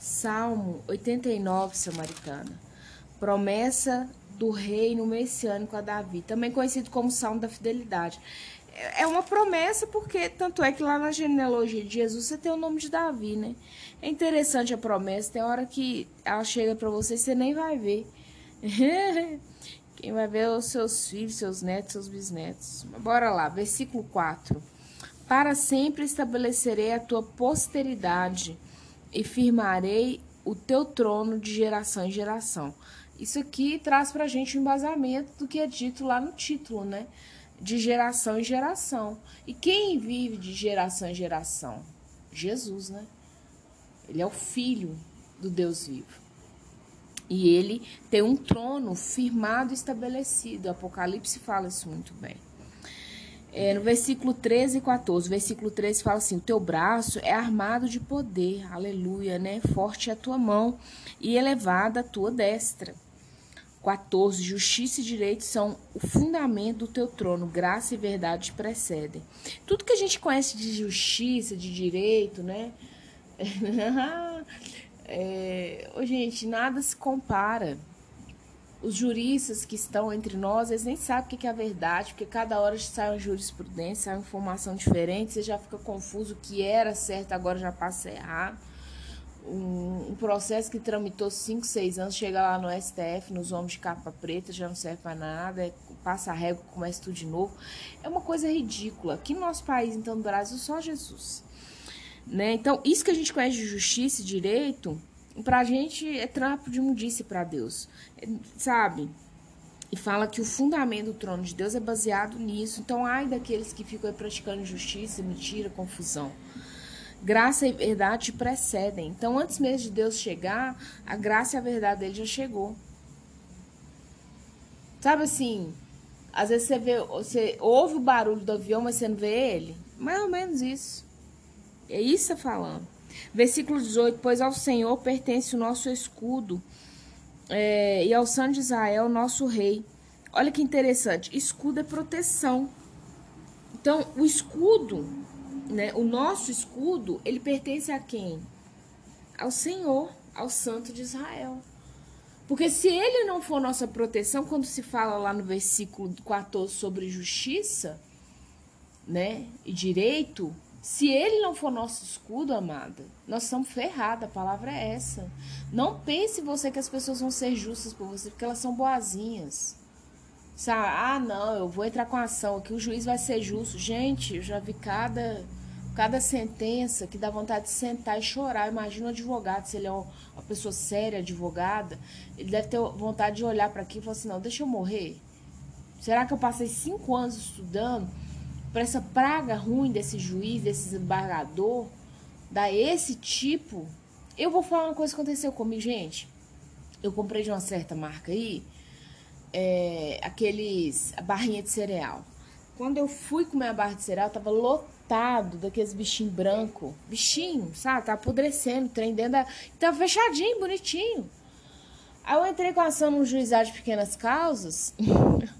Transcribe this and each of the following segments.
Salmo 89, Samaritana. Promessa do reino messiânico a Davi, também conhecido como Salmo da Fidelidade. É uma promessa porque, tanto é que lá na genealogia de Jesus você tem o nome de Davi, né? É interessante a promessa, tem hora que ela chega para você e você nem vai ver. Quem vai ver é os seus filhos, seus netos, seus bisnetos. Bora lá, versículo 4. Para sempre estabelecerei a tua posteridade e firmarei o teu trono de geração em geração. Isso aqui traz para a gente um embasamento do que é dito lá no título, né? De geração em geração. E quem vive de geração em geração? Jesus, né? Ele é o filho do Deus vivo. E ele tem um trono firmado e estabelecido. O Apocalipse fala isso muito bem. É, no versículo 13 e 14, o versículo 13 fala assim: O teu braço é armado de poder, aleluia, né? Forte é a tua mão e elevada a tua destra. 14. Justiça e direito são o fundamento do teu trono, graça e verdade precedem. Tudo que a gente conhece de justiça, de direito, né? é, gente, nada se compara os juristas que estão entre nós, eles nem sabem o que é a verdade, porque cada hora sai uma jurisprudência, sai uma informação diferente, você já fica confuso o que era certo, agora já passa errado. Um, um processo que tramitou 5, 6 anos, chega lá no STF, nos homens de capa preta, já não serve para nada, é, passa a régua, começa tudo de novo. É uma coisa ridícula. Aqui no nosso país, então, no Brasil, só Jesus. Né? Então, isso que a gente conhece de justiça e direito, pra gente é trampo de imundice para Deus, é, sabe? E fala que o fundamento do trono de Deus é baseado nisso. Então, ai daqueles que ficam praticando injustiça, mentira, confusão. Graça e verdade te precedem. Então, antes mesmo de Deus chegar, a graça e a verdade dele já chegou. Sabe assim, às vezes você vê, você ouve o barulho do avião, mas você não vê ele. Mais ou menos isso. É isso que tá falando. Versículo 18: Pois ao Senhor pertence o nosso escudo, é, e ao Santo de Israel, nosso rei. Olha que interessante: escudo é proteção. Então, o escudo, né, o nosso escudo, ele pertence a quem? Ao Senhor, ao Santo de Israel. Porque se ele não for nossa proteção, quando se fala lá no versículo 14 sobre justiça, né, e direito, se ele não for nosso escudo, amada, nós estamos ferrados, a palavra é essa. Não pense você que as pessoas vão ser justas por você, porque elas são boazinhas. Sabe? Ah, não, eu vou entrar com ação aqui, o juiz vai ser justo. Gente, eu já vi cada, cada sentença que dá vontade de sentar e chorar. Imagina um advogado, se ele é uma pessoa séria, advogada, ele deve ter vontade de olhar para aqui e falar assim: não, deixa eu morrer. Será que eu passei cinco anos estudando? Para essa praga ruim desse juiz, desse embargador, dar esse tipo. Eu vou falar uma coisa que aconteceu comigo, gente. Eu comprei de uma certa marca aí, é, aqueles, a barrinha de cereal. Quando eu fui comer a barra de cereal, tava lotado daqueles bichinhos branco. Bichinho, sabe? Tá apodrecendo, trem dentro da... Tava fechadinho, bonitinho. Aí eu entrei com a ação no juizado de pequenas causas.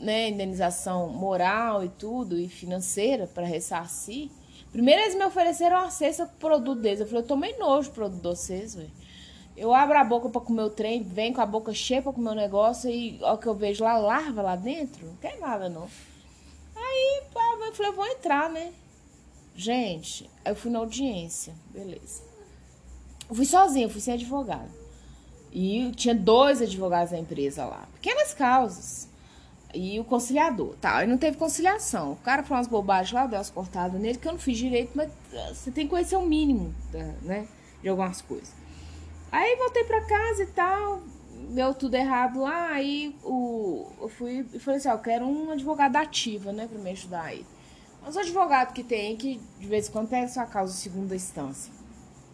né, indenização moral e tudo, e financeira para ressarcir. Primeiro eles me ofereceram uma cesta com produto deles. Eu falei, eu tomei nojo do produto de vocês, velho. Eu abro a boca para comer o trem, venho com a boca cheia para comer o negócio e o que eu vejo lá, larva lá dentro, não quer nada não. Aí eu falei, eu vou entrar, né? Gente, eu fui na audiência, beleza. Eu fui sozinha, eu fui sem advogado. E tinha dois advogados da empresa lá. Pequenas causas. E o conciliador, tá? Aí não teve conciliação. O cara falou umas bobagens lá, deu umas cortadas nele, que eu não fiz direito, mas ah, você tem que conhecer o mínimo, né? De algumas coisas. Aí voltei pra casa e tal, deu tudo errado lá, aí o, eu fui e falei assim, ó, eu quero um advogado ativa, né, pra me ajudar aí. Mas o advogado que tem, que de vez em quando pega sua causa em segunda instância.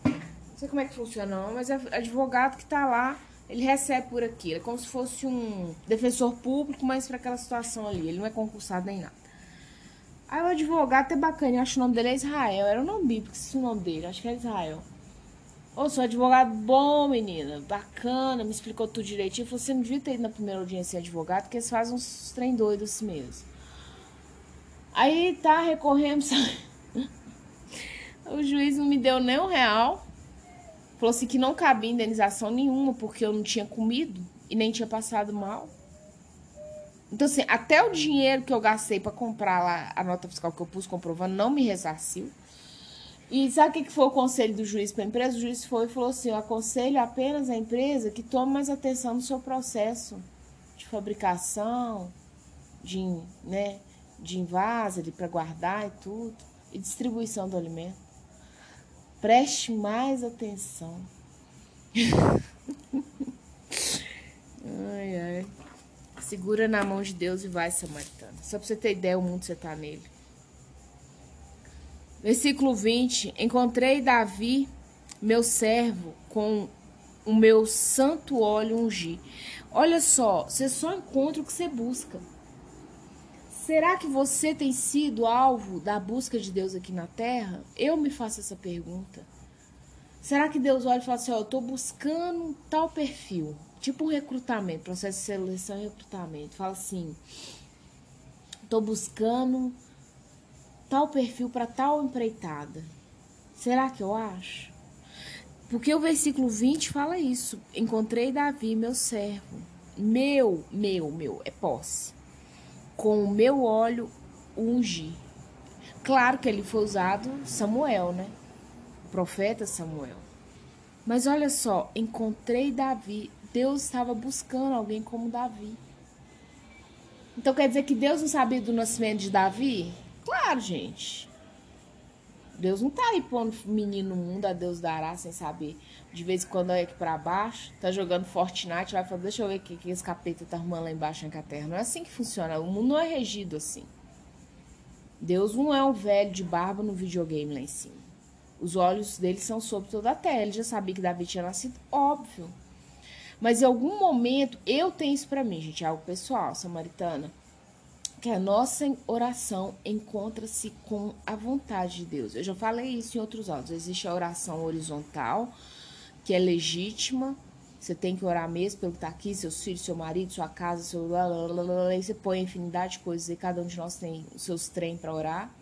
Não sei como é que funciona, não, mas é advogado que tá lá ele recebe por aquilo. É como se fosse um defensor público, mas para aquela situação ali. Ele não é concursado nem nada. Aí o advogado é bacana, acho que o nome dele é Israel. Era o nome bíblico, se o nome dele, acho que é Israel. Ô, sou advogado bom, menina, bacana, me explicou tudo direitinho. Falou, você não devia ter ido na primeira audiência advogado, porque eles fazem uns trem doidos assim mesmo. Aí tá, recorremos. O juiz não me deu nem um real. Falou assim que não cabia indenização nenhuma, porque eu não tinha comido e nem tinha passado mal. Então, assim, até o dinheiro que eu gastei para comprar lá a nota fiscal que eu pus comprovando não me ressarciu. E sabe o que foi o conselho do juiz para a empresa? O juiz foi e falou assim: eu aconselho apenas a empresa que tome mais atenção no seu processo de fabricação, de, né, de invase para guardar e tudo, e distribuição do alimento. Preste mais atenção. ai, ai. Segura na mão de Deus e vai, Samaritana. Só pra você ter ideia, o mundo você tá nele. Versículo 20: Encontrei Davi, meu servo, com o meu santo óleo ungir. Olha só, você só encontra o que você busca. Será que você tem sido alvo da busca de Deus aqui na terra? Eu me faço essa pergunta. Será que Deus olha e fala assim: Ó, eu tô buscando tal perfil, tipo um recrutamento, processo de seleção e recrutamento. Fala assim: tô buscando tal perfil para tal empreitada. Será que eu acho? Porque o versículo 20 fala isso. Encontrei Davi, meu servo. Meu, meu, meu, é posse com o meu óleo ungi. Claro que ele foi usado Samuel, né? O profeta Samuel. Mas olha só, encontrei Davi. Deus estava buscando alguém como Davi. Então quer dizer que Deus não sabia do nascimento de Davi? Claro, gente. Deus não tá aí pondo menino no mundo, a Deus dará sem saber. De vez em quando olha aqui pra baixo, tá jogando Fortnite, vai falar, deixa eu ver o que, que esse capeta tá arrumando lá embaixo na terra. Não é assim que funciona. O mundo não é regido assim. Deus não é um velho de barba no videogame lá em cima. Os olhos dele são sobre toda a terra. Ele já sabia que Davi tinha nascido, óbvio. Mas em algum momento, eu tenho isso para mim, gente, é algo pessoal, samaritana que a nossa oração encontra-se com a vontade de Deus. Eu já falei isso em outros áudios. Existe a oração horizontal, que é legítima. Você tem que orar mesmo pelo que está aqui, seus filhos, seu marido, sua casa, seu. Aí você põe infinidade de coisas e cada um de nós tem os seus trem para orar.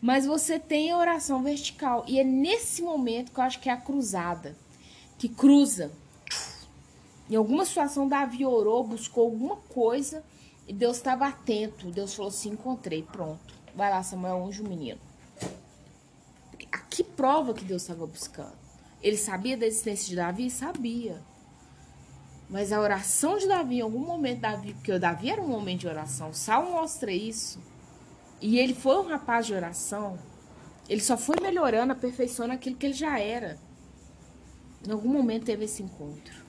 Mas você tem a oração vertical. E é nesse momento que eu acho que é a cruzada que cruza. Em alguma situação, Davi orou, buscou alguma coisa e Deus estava atento. Deus falou assim: encontrei, pronto. Vai lá, Samuel, unge o menino. Aqui prova que Deus estava buscando. Ele sabia da existência de Davi? Sabia. Mas a oração de Davi, em algum momento, Davi, porque o Davi era um homem de oração, Salmo mostra isso. E ele foi um rapaz de oração. Ele só foi melhorando, aperfeiçoando aquilo que ele já era. Em algum momento teve esse encontro.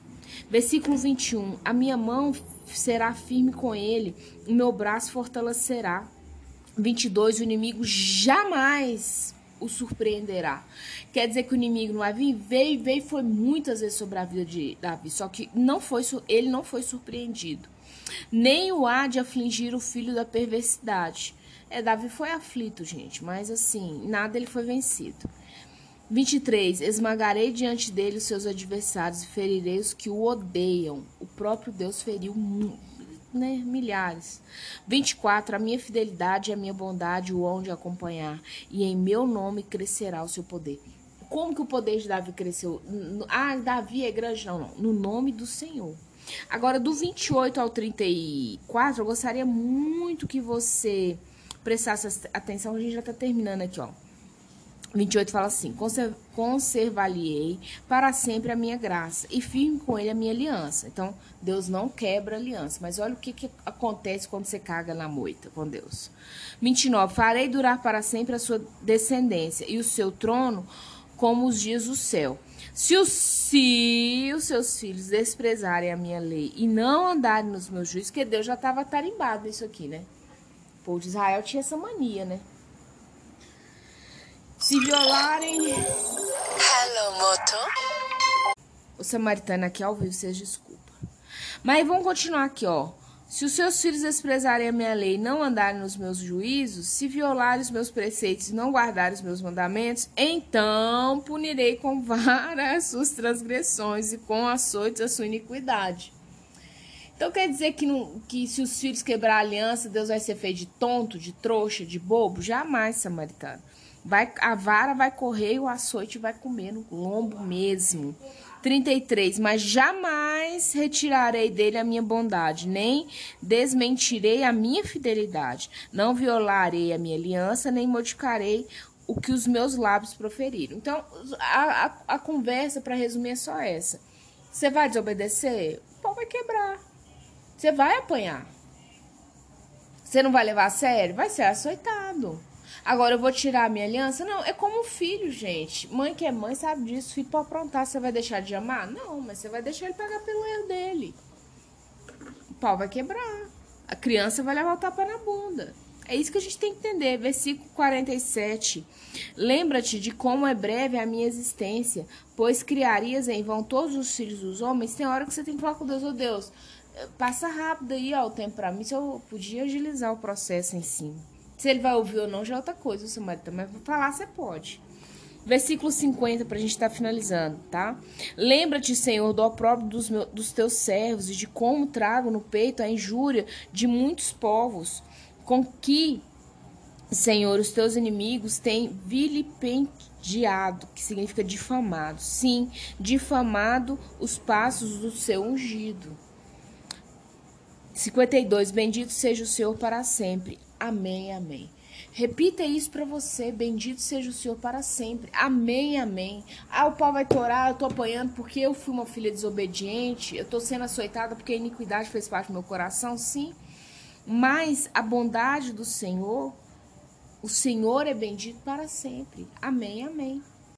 Versículo 21. A minha mão será firme com ele, o meu braço fortalecerá. 22. O inimigo jamais o surpreenderá. Quer dizer que o inimigo não vai vir? Veio, veio foi muitas vezes sobre a vida de Davi, só que não foi, ele não foi surpreendido. Nem o há de afligir o filho da perversidade. É, Davi foi aflito, gente, mas assim, nada ele foi vencido. 23. Esmagarei diante dele os seus adversários e ferirei os que o odeiam. O próprio Deus feriu né, milhares. 24. A minha fidelidade e a minha bondade o hão de acompanhar, e em meu nome crescerá o seu poder. Como que o poder de Davi cresceu? Ah, Davi é grande? Não, não. No nome do Senhor. Agora, do 28 ao 34, eu gostaria muito que você prestasse atenção. A gente já está terminando aqui, ó. 28 fala assim: conservar-lhe-ei para sempre a minha graça e firme com ele a minha aliança. Então, Deus não quebra aliança. Mas olha o que, que acontece quando você caga na moita com Deus. 29. Farei durar para sempre a sua descendência e o seu trono como os dias do céu. Se os, se os seus filhos desprezarem a minha lei e não andarem nos meus juízos, que Deus já estava tarimbado nisso aqui, né? O povo de Israel tinha essa mania, né? Se violarem. Hello, moto. O samaritano aqui ao vivo, vocês desculpa. Mas vamos continuar aqui, ó. Se os seus filhos desprezarem a minha lei e não andarem nos meus juízos, se violarem os meus preceitos e não guardarem os meus mandamentos, então punirei com varas suas transgressões e com açoites a sua iniquidade. Então quer dizer que, não, que se os filhos quebrar a aliança, Deus vai ser feito de tonto, de trouxa, de bobo? Jamais, samaritano. Vai, a vara vai correr e o açoite vai comer no lombo mesmo. 33. Mas jamais retirarei dele a minha bondade, nem desmentirei a minha fidelidade. Não violarei a minha aliança, nem modificarei o que os meus lábios proferiram. Então, a, a, a conversa, para resumir, é só essa. Você vai desobedecer? O pau vai quebrar. Você vai apanhar. Você não vai levar a sério? Vai ser açoitado. Agora eu vou tirar a minha aliança? Não, é como filho, gente. Mãe que é mãe sabe disso. Filho pra aprontar, você vai deixar de amar? Não, mas você vai deixar ele pagar pelo erro dele. O pau vai quebrar. A criança vai levar o tapa na bunda. É isso que a gente tem que entender. Versículo 47. Lembra-te de como é breve a minha existência, pois criarias em vão todos os filhos dos homens. Tem hora que você tem que falar com Deus, ô oh, Deus, passa rápido aí ó, o tempo pra mim, se eu podia agilizar o processo em cima. Se ele vai ouvir ou não já é outra coisa, o seu marido também vai falar, você pode. Versículo 50, para a gente estar tá finalizando, tá? Lembra-te, Senhor, do opróbrio dos, meus, dos teus servos e de como trago no peito a injúria de muitos povos, com que, Senhor, os teus inimigos têm vilipendiado, que significa difamado. Sim, difamado os passos do seu ungido. 52. Bendito seja o Senhor para sempre. Amém, amém. Repita isso para você. Bendito seja o Senhor para sempre. Amém, amém. Ah, o pau vai torar, eu tô apanhando porque eu fui uma filha desobediente, eu tô sendo açoitada porque a iniquidade fez parte do meu coração, sim. Mas a bondade do Senhor, o Senhor é bendito para sempre. Amém, amém.